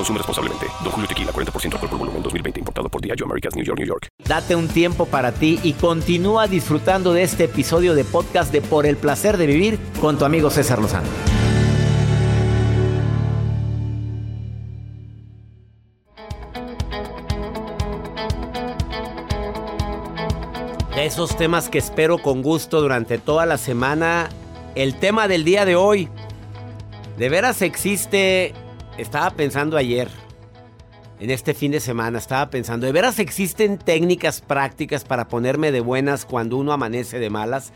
Consume responsablemente. Don Julio Tequila, 40% alcohol por volumen, 2020. Importado por Diageo Americas, New York, New York. Date un tiempo para ti y continúa disfrutando de este episodio de podcast de Por el Placer de Vivir con tu amigo César Lozano. De esos temas que espero con gusto durante toda la semana, el tema del día de hoy. ¿De veras existe estaba pensando ayer, en este fin de semana, estaba pensando, ¿de veras existen técnicas prácticas para ponerme de buenas cuando uno amanece de malas?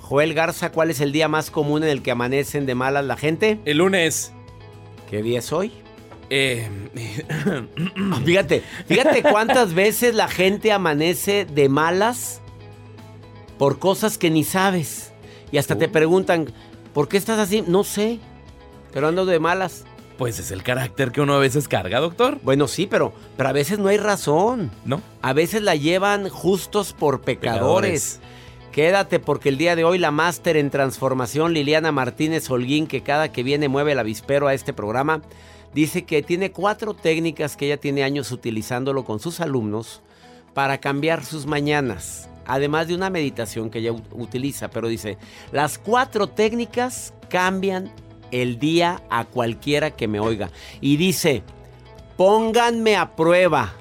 Joel Garza, ¿cuál es el día más común en el que amanecen de malas la gente? El lunes. ¿Qué día es hoy? Eh, fíjate, fíjate cuántas veces la gente amanece de malas por cosas que ni sabes. Y hasta te preguntan, ¿por qué estás así? No sé, pero ando de malas. Pues es el carácter que uno a veces carga, doctor. Bueno, sí, pero, pero a veces no hay razón. ¿No? A veces la llevan justos por pecadores. Quédate porque el día de hoy la máster en transformación Liliana Martínez Holguín, que cada que viene mueve el avispero a este programa, dice que tiene cuatro técnicas que ella tiene años utilizándolo con sus alumnos para cambiar sus mañanas. Además de una meditación que ella utiliza, pero dice, las cuatro técnicas cambian el día a cualquiera que me oiga. Y dice, pónganme a prueba.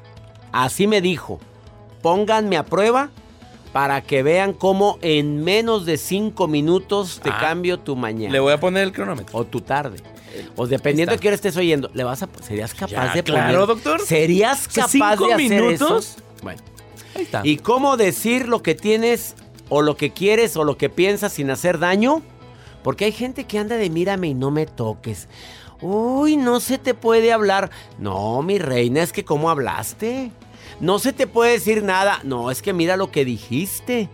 Así me dijo, pónganme a prueba para que vean cómo en menos de cinco minutos te ah, cambio tu mañana. Le voy a poner el cronómetro. O tu tarde. O dependiendo de quién estés oyendo, le vas a serías capaz de claro, doctor. ¿Serías capaz de hacer minutos? Eso? Bueno. Ahí está. ¿Y cómo decir lo que tienes o lo que quieres o lo que piensas sin hacer daño? Porque hay gente que anda de mírame y no me toques. Uy, no se te puede hablar. No, mi reina, es que cómo hablaste. No se te puede decir nada. No, es que mira lo que dijiste.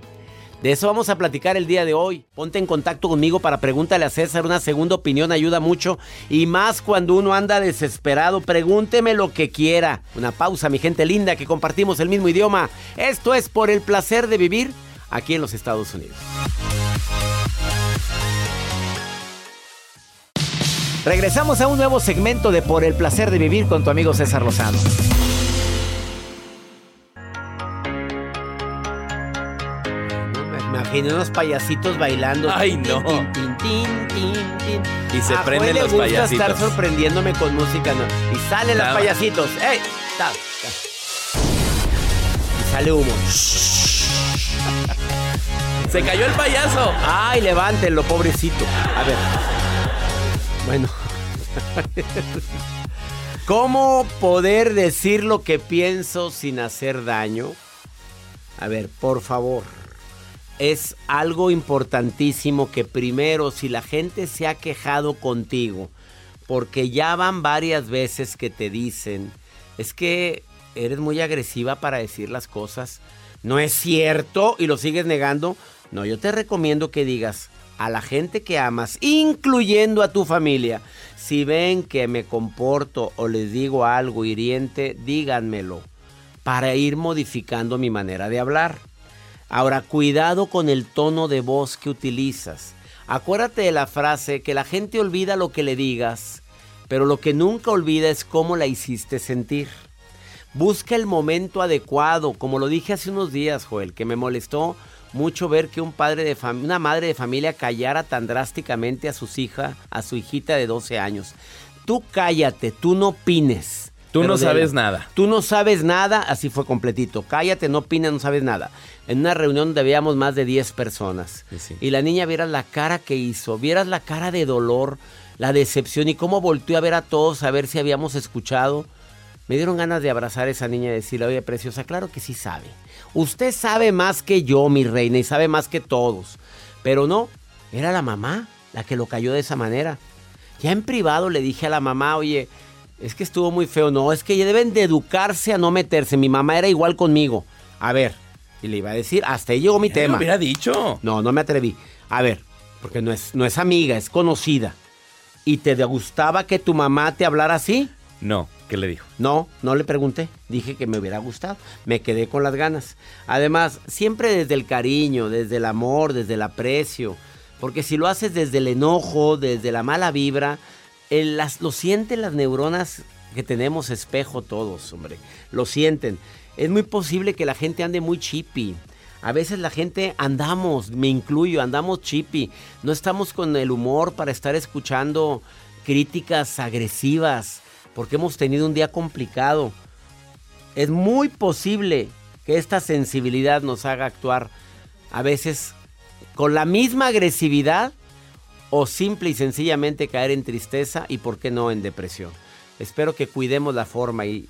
De eso vamos a platicar el día de hoy. Ponte en contacto conmigo para pregúntale a César. Una segunda opinión ayuda mucho. Y más cuando uno anda desesperado. Pregúnteme lo que quiera. Una pausa, mi gente linda, que compartimos el mismo idioma. Esto es por el placer de vivir aquí en los Estados Unidos. Regresamos a un nuevo segmento de Por el placer de vivir con tu amigo César Lozano. Imagino unos payasitos bailando. Ay, no. y se prenden los le gusta estar sorprendiéndome con música. Y salen los payasitos. ¡Ey! Y sale humo. Se cayó el payaso. Ay, levántenlo, pobrecito. A ver. Bueno. ¿Cómo poder decir lo que pienso sin hacer daño? A ver, por favor. Es algo importantísimo que primero, si la gente se ha quejado contigo, porque ya van varias veces que te dicen, es que eres muy agresiva para decir las cosas, no es cierto y lo sigues negando, no, yo te recomiendo que digas, a la gente que amas, incluyendo a tu familia. Si ven que me comporto o les digo algo hiriente, díganmelo para ir modificando mi manera de hablar. Ahora, cuidado con el tono de voz que utilizas. Acuérdate de la frase que la gente olvida lo que le digas, pero lo que nunca olvida es cómo la hiciste sentir. Busca el momento adecuado, como lo dije hace unos días, Joel, que me molestó mucho ver que un padre de una madre de familia callara tan drásticamente a sus hijas, a su hijita de 12 años. Tú cállate, tú no opines. Tú Pero no sabes nada. Tú no sabes nada, así fue completito. Cállate, no opinas, no sabes nada. En una reunión donde habíamos más de 10 personas. Sí, sí. Y la niña vieras la cara que hizo, vieras la cara de dolor, la decepción y cómo volteó a ver a todos a ver si habíamos escuchado. Me dieron ganas de abrazar a esa niña y decirle, oye, preciosa, claro que sí sabe. Usted sabe más que yo, mi reina, y sabe más que todos. Pero no, era la mamá la que lo cayó de esa manera. Ya en privado le dije a la mamá, oye, es que estuvo muy feo. No, es que ya deben de educarse a no meterse. Mi mamá era igual conmigo. A ver, y le iba a decir, hasta ahí llegó mi Ya tema. lo hubiera dicho. No, no me atreví. A ver, porque no es, no es amiga, es conocida. ¿Y te gustaba que tu mamá te hablara así? No, ¿qué le dijo? No, no le pregunté. Dije que me hubiera gustado. Me quedé con las ganas. Además, siempre desde el cariño, desde el amor, desde el aprecio. Porque si lo haces desde el enojo, desde la mala vibra, el- las, lo sienten las neuronas que tenemos espejo todos, hombre. Lo sienten. Es muy posible que la gente ande muy chippy. A veces la gente andamos, me incluyo, andamos chippy. No estamos con el humor para estar escuchando críticas agresivas, porque hemos tenido un día complicado. Es muy posible que esta sensibilidad nos haga actuar a veces con la misma agresividad o simple y sencillamente caer en tristeza y por qué no en depresión. Espero que cuidemos la forma y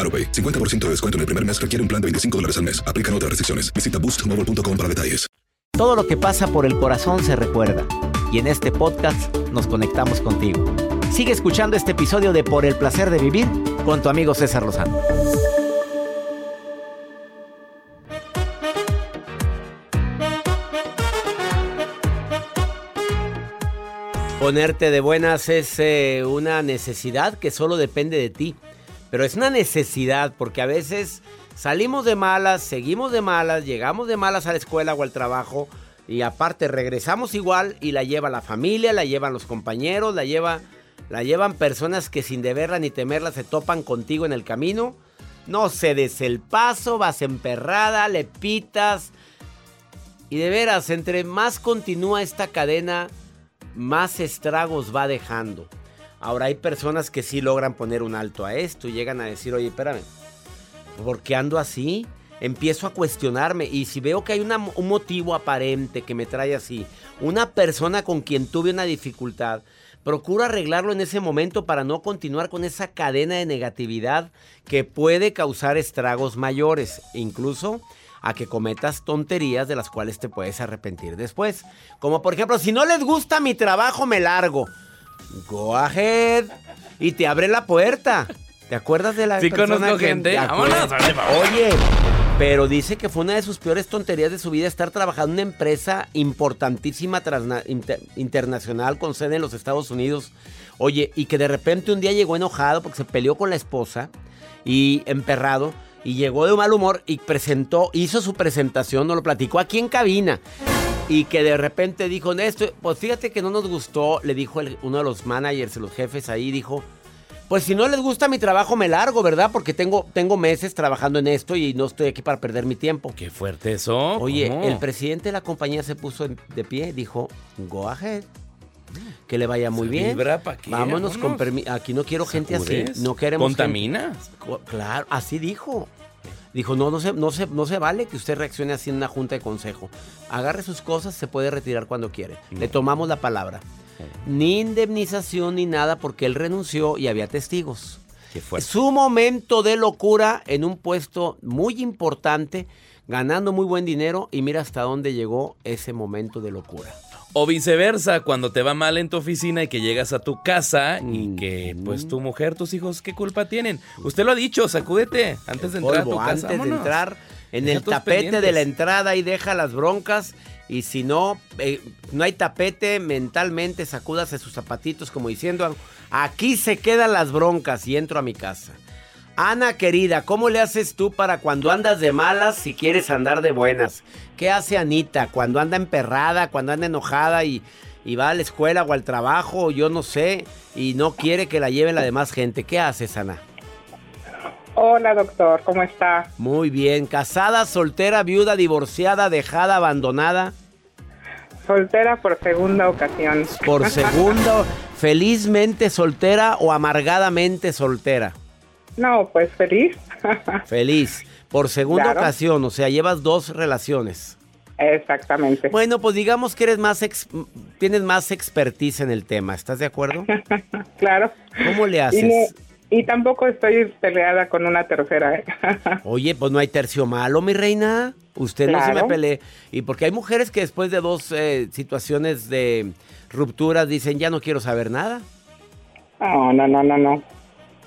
AroPay. 50% de descuento en el primer mes requiere un plan de 25 dólares al mes. Aplican otras restricciones. Visita boostmobile.com para detalles. Todo lo que pasa por el corazón se recuerda. Y en este podcast nos conectamos contigo. Sigue escuchando este episodio de Por el placer de vivir con tu amigo César Lozano. Ponerte de buenas es eh, una necesidad que solo depende de ti. Pero es una necesidad porque a veces salimos de malas, seguimos de malas, llegamos de malas a la escuela o al trabajo y aparte regresamos igual y la lleva la familia, la llevan los compañeros, la lleva la llevan personas que sin deberla ni temerla se topan contigo en el camino. No cedes el paso, vas emperrada, le pitas. Y de veras, entre más continúa esta cadena, más estragos va dejando. Ahora hay personas que sí logran poner un alto a esto y llegan a decir, oye, espérame, ¿por qué ando así? Empiezo a cuestionarme y si veo que hay una- un motivo aparente que me trae así, una persona con quien tuve una dificultad, procuro arreglarlo en ese momento para no continuar con esa cadena de negatividad que puede causar estragos mayores, incluso a que cometas tonterías de las cuales te puedes arrepentir después. Como por ejemplo, si no les gusta mi trabajo, me largo. Go ahead. Y te abre la puerta. ¿Te acuerdas de la Sí conozco que- gente. Vámonos. Oye, pero dice que fue una de sus peores tonterías de su vida estar trabajando en una empresa importantísima transna- inter- internacional con sede en los Estados Unidos. Oye, y que de repente un día llegó enojado porque se peleó con la esposa y emperrado y llegó de mal humor y presentó, hizo su presentación, nos lo platicó aquí en cabina. Y que de repente dijo, esto, pues fíjate que no nos gustó, le dijo el- uno de los managers, los jefes ahí, dijo, pues si no les gusta mi trabajo me largo, ¿verdad? Porque tengo, tengo meses trabajando en esto y no estoy aquí para perder mi tiempo. Qué fuerte eso. Oye, ¿Cómo? el presidente de la compañía se puso de pie, dijo, go ahead. Que le vaya muy bien. vibra, ¿pa' qué? Vámonos con Vámonos. permi- Aquí no quiero gente así. No queremos gente- ¿Contaminas? Co- Claro, así dijo. Dijo, no, no se, no, se, no se vale que usted reaccione así en una junta de consejo. Agarre sus cosas, se puede retirar cuando quiere. Le tomamos la palabra. Ni indemnización ni nada porque él renunció y había testigos. Qué. Su momento de locura en un puesto muy importante, ganando muy buen dinero y mira hasta dónde llegó ese momento de locura. O viceversa, cuando te va mal en tu oficina y que llegas a tu casa y que pues tu mujer, tus hijos, ¿qué culpa tienen? Usted lo ha dicho, sacúdete antes de entrar a tu Polvo, casa. antes de entrar en Deja el tapete de la entrada y deja las broncas. Y si no, eh, no hay tapete, mentalmente sacúdase sus zapatitos como diciendo, aquí se quedan las broncas y entro a mi casa. Ana querida, ¿cómo le haces tú para cuando andas de malas si quieres andar de buenas? ¿Qué hace Anita cuando anda emperrada, cuando anda enojada y, y va a la escuela o al trabajo, yo no sé, y no quiere que la lleven la demás gente? ¿Qué haces, Ana? Hola, doctor, ¿cómo está? Muy bien. ¿Casada, soltera, viuda, divorciada, dejada, abandonada? Soltera por segunda ocasión. Por segundo, felizmente soltera o amargadamente soltera. No, pues feliz. Feliz. Por segunda Claro. ocasión, o sea, llevas dos relaciones. Exactamente. Bueno, pues digamos que eres más ex- tienes más expertise en el tema. ¿Estás de acuerdo? claro. ¿Cómo le Y, haces? y tampoco estoy peleada con una tercera. ¿eh? Oye, pues no hay tercio malo, mi reina. Usted no se me pelee. Y porque hay mujeres que después de dos eh, situaciones de rupturas dicen, ya no quiero saber nada. No, no, no, no, no.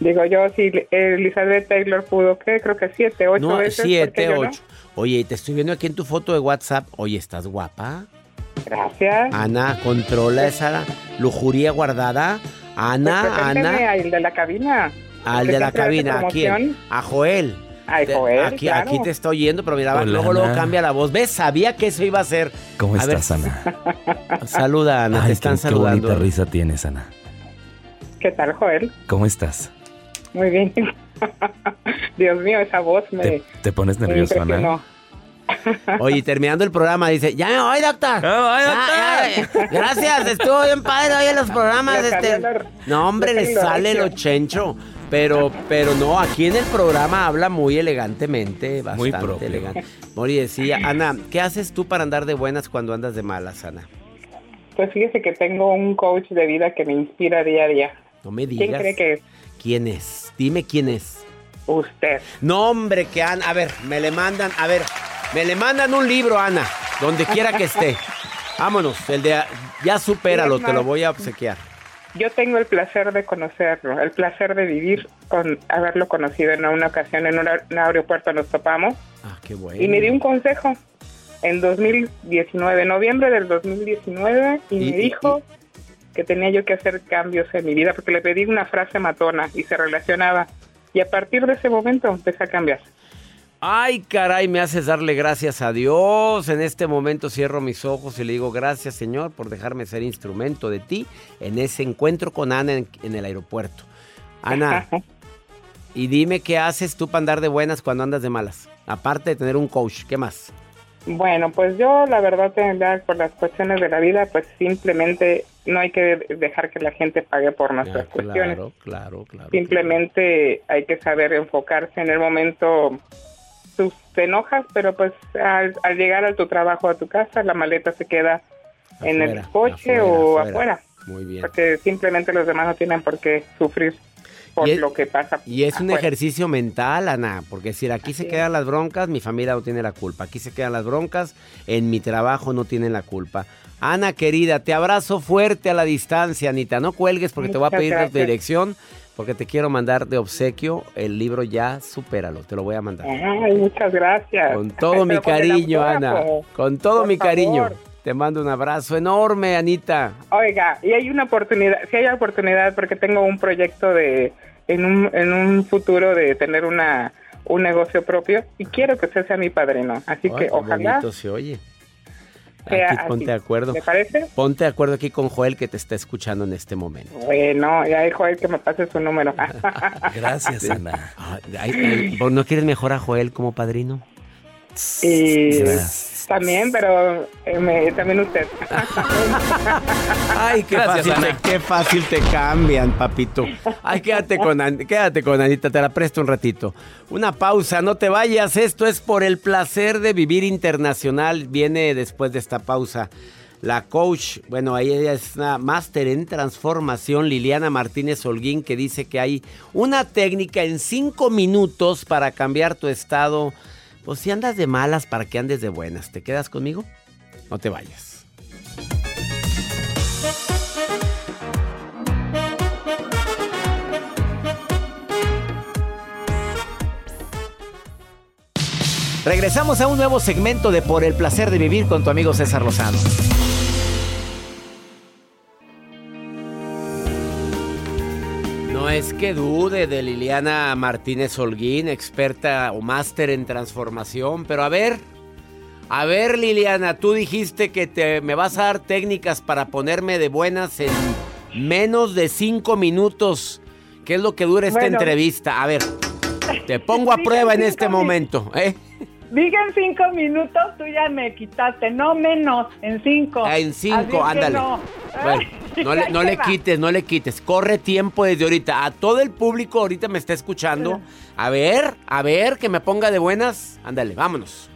Digo yo, si Elizabeth Taylor pudo, ¿qué? Creo que siete, ocho No, veces. ¿por qué siete, yo no? ocho. Oye, te estoy viendo aquí en tu foto de WhatsApp. Oye, ¿estás guapa? Gracias. Ana, controla esa lujuria guardada. Ana, Pues Ana, al de la cabina. al de la cabina. ¿A quién? A Joel. Ay, Joel, aquí, claro. aquí te está oyendo, pero mira, Hola, luego, luego cambia la voz. ¿Ves? Sabía que eso iba a ser. ¿Cómo A ver, estás, Ana? Saluda, Ana, Ay, te están qué, saludando. Qué bonita risa tienes, Ana. ¿Qué tal, Joel? ¿Cómo estás? Muy bien. Dios mío, esa voz me, ¿Te, te pones me nervioso, Ana? Oye, terminando el programa, dice, ya me voy, doctor. ¡Ay, Ya, ya, gracias, estuvo bien padre hoy en los programas. Este. No, hombre, le sale lo chencho. Pero, pero no, aquí en el programa habla muy elegantemente, Muy bastante propio. elegante. Mori decía, Ana, ¿qué haces tú para andar de buenas cuando andas de malas, Ana? Pues fíjese que tengo un coach de vida que me inspira día a día. No me ¿Quién digas. cree que es? ¿Quién es? Dime quién es. Usted. No, hombre, que Ana, a ver, me le mandan, a ver, me le mandan un libro, Ana, donde quiera que esté. Vámonos, el de ya supéralo, te lo voy a obsequiar. Yo tengo el placer de conocerlo, el placer de vivir con haberlo conocido en una ocasión en un aer- un aeropuerto nos topamos Ah, qué bueno. y me dio un consejo en 2019, noviembre del 2019 y, Y- y- me dijo que tenía yo que hacer cambios en mi vida porque le pedí una frase matona y se relacionaba y a partir de ese momento empecé a cambiar. Ay, caray, me haces darle gracias a Dios. En este momento cierro mis ojos y le digo gracias, Señor, por dejarme ser instrumento de ti en ese encuentro con Ana en, en el aeropuerto. Ana, y dime qué haces tú para andar de buenas cuando andas de malas. Aparte de tener un coach, ¿qué más? Bueno, pues yo la verdad por las cuestiones de la vida, pues simplemente no hay que dejar que la gente pague por nuestras Ah, cuestiones. claro, claro, claro. Simplemente hay que saber enfocarse en el momento. Tú te enojas, pero pues al, al llegar a tu trabajo, a tu casa, la maleta se queda en el coche afuera, o afuera. afuera. Muy bien. Porque simplemente los demás no tienen por qué sufrir por es- lo que pasa. Y es un afuera. ejercicio mental, Ana, porque decir, aquí se quedan las broncas, mi familia no tiene la culpa. Aquí se quedan las broncas, en mi trabajo no tienen la culpa. Ana, querida, te abrazo fuerte a la distancia, Anita. No cuelgues porque te voy a pedir tu dirección, porque te quiero mandar de obsequio el libro Ya, supéralo, te lo voy a mandar. Ay, muchas gracias. Con todo mi Pero con el cariño, Ana. Con todo Por mi cariño. Te mando un abrazo enorme, Anita. Oiga, y hay una oportunidad, si hay oportunidad, porque tengo un proyecto de, en un, en un futuro de tener una, un negocio propio y quiero que usted sea mi padrino. Así Ay, que ojalá se oye. sea Aquí ponte así. de acuerdo. ¿Le parece? Ponte de acuerdo aquí con Joel que te está escuchando en este momento. Bueno, ya dijo él que me pase su número. Gracias, Ana. Ah, ay, ay, ¿vos ¿No quieres mejor a Joel como padrino? Y Gracias. también, pero eh, me- también usted. Ay, qué, Gracias, fácil Ana. te, qué fácil te cambian, papito. Ay, quédate con, quédate con Anita, te la presto un ratito. Una pausa, no te vayas. Esto es por el placer de vivir internacional. Viene después de esta pausa. La coach, bueno, ahí ella es una máster en transformación, Liliana Martínez Holguín, que dice que hay una técnica en cinco minutos para cambiar tu estado. Pues si andas de malas, para que andes de buenas. ¿Te quedas conmigo? No te vayas. Regresamos a un nuevo segmento de Por el placer de vivir con tu amigo César Lozano. Es que dude de Liliana Martínez Holguín, experta o máster en transformación, pero a ver, a ver Liliana, tú dijiste que te, me vas a dar técnicas para ponerme de buenas en menos de cinco minutos. ¿Qué es lo que dura esta Bueno. entrevista? A ver, te pongo a prueba en este momento, ¿eh? Dije en cinco minutos, tú ya me quitaste, no menos, en cinco. Ah, En cinco, que ándale. no. Bueno, no le, no le quites, no le quites. Corre tiempo desde ahorita. A todo el público ahorita me está escuchando. A ver, a ver, que me ponga de buenas. Ándale, vámonos.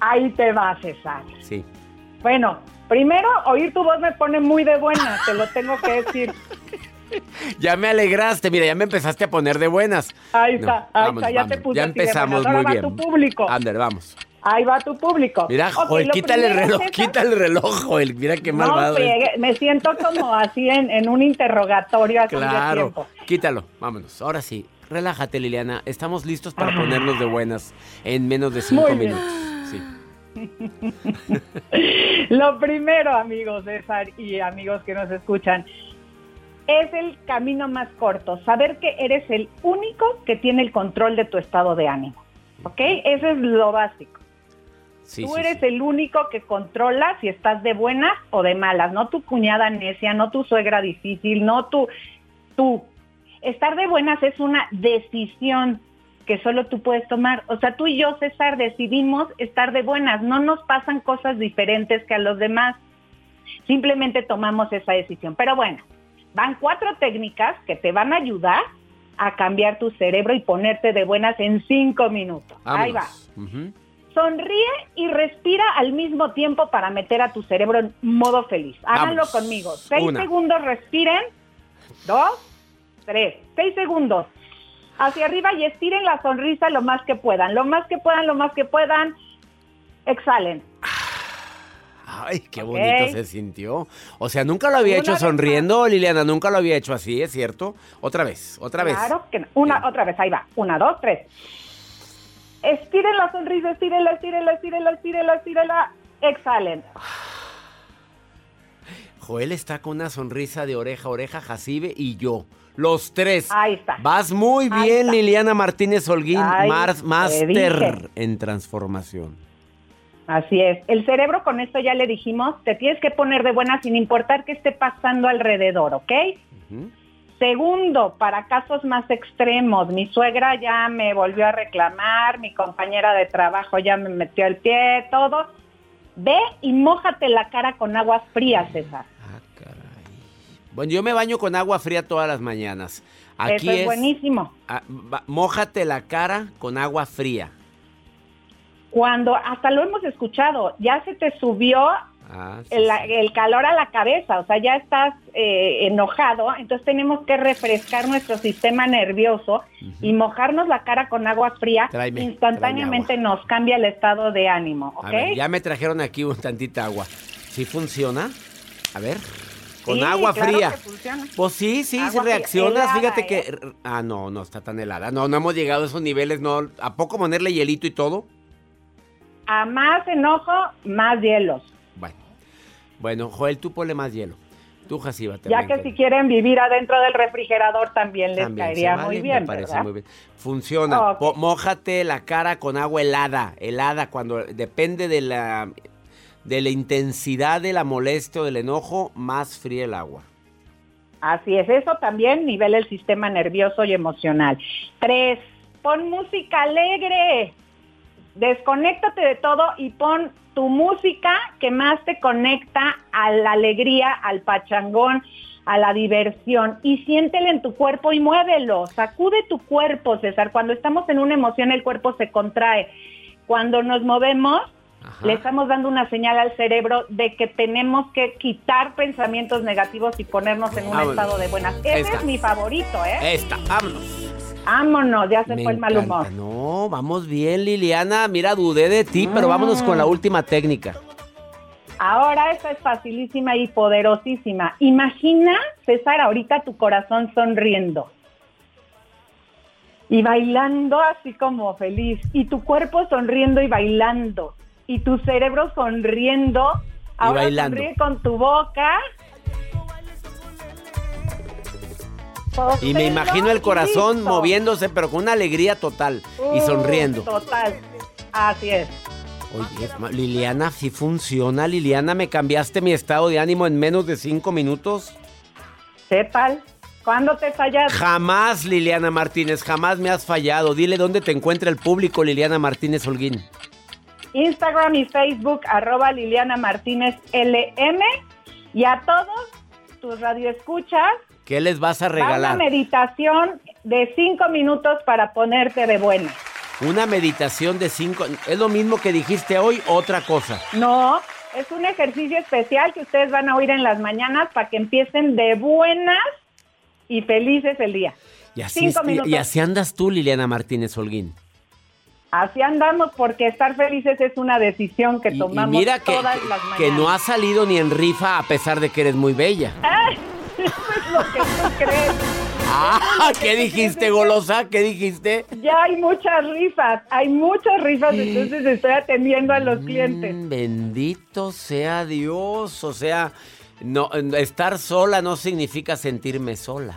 Ahí te va, César. Sí. Bueno, primero, oír tu voz me pone muy de buena, te lo tengo que decir. Ya me alegraste, mira, ya me empezaste a poner de buenas. Ahí No, está, ahí está, ya vamos. te puse Ya empezamos muy bien. tu público. Ándale, vamos. Ahí va tu público. Mira, Ok, Joel, lo quítale el reloj, quítale el reloj, Joel. Mira qué No, malvado. es. friegue, me siento como así en, en un interrogatorio hace Claro, tiempo. quítalo, vámonos. Ahora sí, relájate, Liliana. Estamos listos para ponernos de buenas en menos de cinco Muy minutos. Sí. Lo primero, amigos César y amigos que nos escuchan, es el camino más corto. Saber que eres el único que tiene el control de tu estado de ánimo. ¿Ok? Eso es lo básico. Sí, Tú sí, eres sí. el único que controla si estás de buenas o de malas, no tu cuñada necia, no tu suegra difícil, no tu tú. Estar de buenas es una decisión que solo tú puedes tomar. O sea, tú y yo, César, decidimos estar de buenas. No nos pasan cosas diferentes que a los demás. Simplemente tomamos esa decisión. Pero bueno, van cuatro técnicas que te van a ayudar a cambiar tu cerebro y ponerte de buenas en cinco minutos. Ahí va. Sonríe y respira al mismo tiempo para meter a tu cerebro en modo feliz. Háganlo Vamos. conmigo. Seis Una. segundos respiren. Dos, tres. Seis segundos. Hacia arriba y estiren la sonrisa lo más que puedan. Lo más que puedan, lo más que puedan. Exhalen. Ay, qué bonito se sintió. O sea, nunca lo había Una hecho sonriendo, Liliana. Nunca lo había hecho así, ¿es cierto? Otra vez, otra vez. Claro que no. Una, Bien. otra vez. Ahí va. Una, dos, tres. Estiren la sonrisa, estírenla, estírenla, estírenla, estírenla, estírenla. Exhalen. Joel está con una sonrisa de oreja a oreja, Jacibe y yo. Los tres. Ahí está. Vas muy Ahí bien, está. Liliana Martínez Holguín, Ay, Mars te Master en transformación. Así es. El cerebro, con esto ya le dijimos, te tienes que poner de buena sin importar qué esté pasando alrededor, ¿ok? Ujú. Segundo, para casos más extremos, mi suegra ya me volvió a reclamar, mi compañera de trabajo ya me metió el pie, todo. Ve y mójate la cara con agua fría, César. Ah, caray. Bueno, yo me baño con agua fría todas las mañanas. Aquí Eso es, buenísimo. mójate la cara con agua fría. Cuando, hasta lo hemos escuchado, ya se te subió Ah, sí, el, calor a la cabeza, o sea, ya estás eh, enojado, entonces tenemos que refrescar nuestro sistema nervioso y mojarnos la cara con agua fría, Tráeme, instantáneamente tráeme nos cambia el estado de ánimo, ¿ok? A ver, ya me trajeron aquí un tantita agua. ¿Sí funciona? A ver. Con Sí, agua claro fría. Pues sí, sí, Agua fría, reaccionas. helada, Fíjate ¿eh? que. Ah, no, no está tan helada. No, no hemos llegado a esos niveles. No. ¿A poco ponerle hielito y todo? A más enojo, más hielos. Bueno. Joel, tú ponle más hielo. Tú, Jaciba, Ya que si quieren vivir adentro del refrigerador también les También caería vale, muy bien, Me parece ¿verdad? muy bien. Funciona. Mójate la cara con agua helada. Helada, cuando depende de la, de la intensidad de la molestia o del enojo, más fría el agua. Así es, eso también nivela el sistema nervioso y emocional. Tres, pon música alegre. Desconéctate de todo y pon tu música que más te conecta a la alegría, al pachangón, a la diversión y siéntele en tu cuerpo y muévelo. Sacude tu cuerpo, César. Cuando estamos en una emoción el cuerpo se contrae. Cuando nos movemos le estamos dando una señal al cerebro de que tenemos que quitar pensamientos negativos y ponernos en un Vámonos. estado de buenas. Ese Esta. es mi favorito, ¿eh? Esta, vámonos. Vámonos, ya se Me fue el mal encanta. humor. No, vamos bien, Liliana. Mira, dudé de ti, pero vámonos con Mm. la última técnica. Ahora esta es facilísima y poderosísima. Imagina, César, ahorita tu corazón sonriendo. Y bailando así como feliz. Y tu cuerpo sonriendo y bailando. Y tu cerebro sonriendo. Ahora bailando. sonríe con tu boca. Y me imagino el corazón Listo. moviéndose, pero con una alegría total y sonriendo. Total. Así es. Oye, Liliana, si funciona, Liliana, me cambiaste mi estado de ánimo en menos de cinco minutos. Sepan, ¿cuándo te fallas? Jamás, Liliana Martínez, jamás me has fallado. Dile dónde te encuentra el público, Liliana Martínez Holguín. Instagram y Facebook, arroba Liliana Martínez LM. Y a todos tus radioescuchas, ¿Qué les vas a va una regalar? meditación de cinco minutos para ponerte de buena. Una meditación de cinco. ¿Es lo mismo que dijiste hoy? Otra cosa. No, es un ejercicio especial que ustedes van a oír en las mañanas para que empiecen de buenas y felices el día. Y así, Cinco es- minutos. y así andas tú, Liliana Martínez Holguín. Así andamos porque estar felices es una decisión que Y, y tomamos mira que, todas que- las que mañanas. no has salido ni en rifa a pesar de que eres muy bella. ¡Ay! Eso es lo que tú crees. Ah, ¿qué dijiste, golosa? ¿Qué dijiste? Ya hay muchas rifas, hay muchas rifas, entonces estoy atendiendo a los clientes. Mm, bendito sea Dios. O sea, no, estar sola no significa sentirme sola.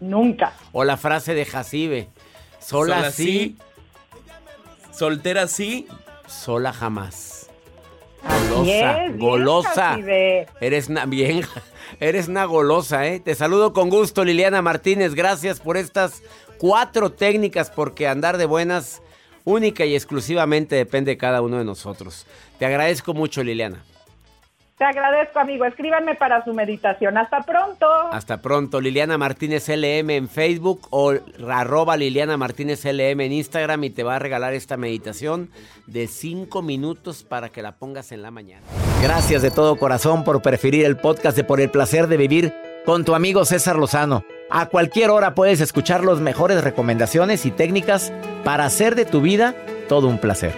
Nunca. O la frase de Jacibe. Sola, Sola sí, Soltera sí. sola jamás. Así Golosa, es, golosa. Eres una, bien, eres una golosa, ¿eh? Te saludo con gusto, Liliana Martínez. Gracias por estas cuatro técnicas, porque andar de buenas única y exclusivamente depende de cada uno de nosotros. Te agradezco mucho, Liliana. Te agradezco, amigo. Escríbanme para su meditación. Hasta pronto. Hasta pronto, Liliana Martínez LM en Facebook o arroba Liliana Martínez LM en Instagram y te va a regalar esta meditación de 5 minutos para que la pongas en la mañana. Gracias de todo corazón por preferir el podcast de Por el Placer de Vivir con tu amigo César Lozano. A cualquier hora puedes escuchar las mejores recomendaciones y técnicas para hacer de tu vida todo un placer.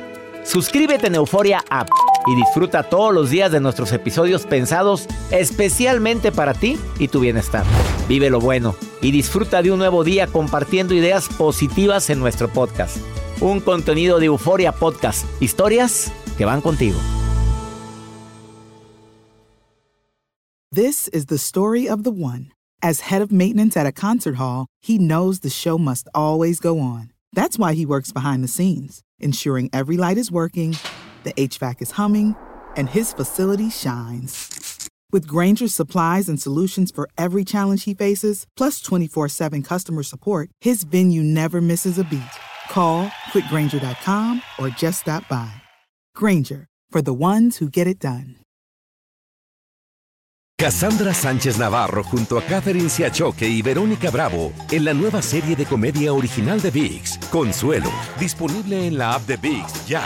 Suscríbete en Euforia App y disfruta todos los días de nuestros episodios pensados especialmente para ti y tu bienestar. Vive lo bueno y disfruta de un nuevo día compartiendo ideas positivas en nuestro podcast. Un contenido de Euforia Podcast, historias que van contigo. This is the story of the one. As head of maintenance at a concert hall, he knows the show must always go on. That's why he works behind the scenes, ensuring every light is working, the HVAC is humming, and his facility shines. With Granger's supplies and solutions for every challenge he faces, plus 24 7 customer support, his venue never misses a beat. Call quickgranger.com or just stop by. Granger, for the ones who get it done. Cassandra Sánchez Navarro junto a Catherine Siachoque y Verónica Bravo en la nueva serie de comedia original de VIX, Consuelo, disponible en la app de VIX ya.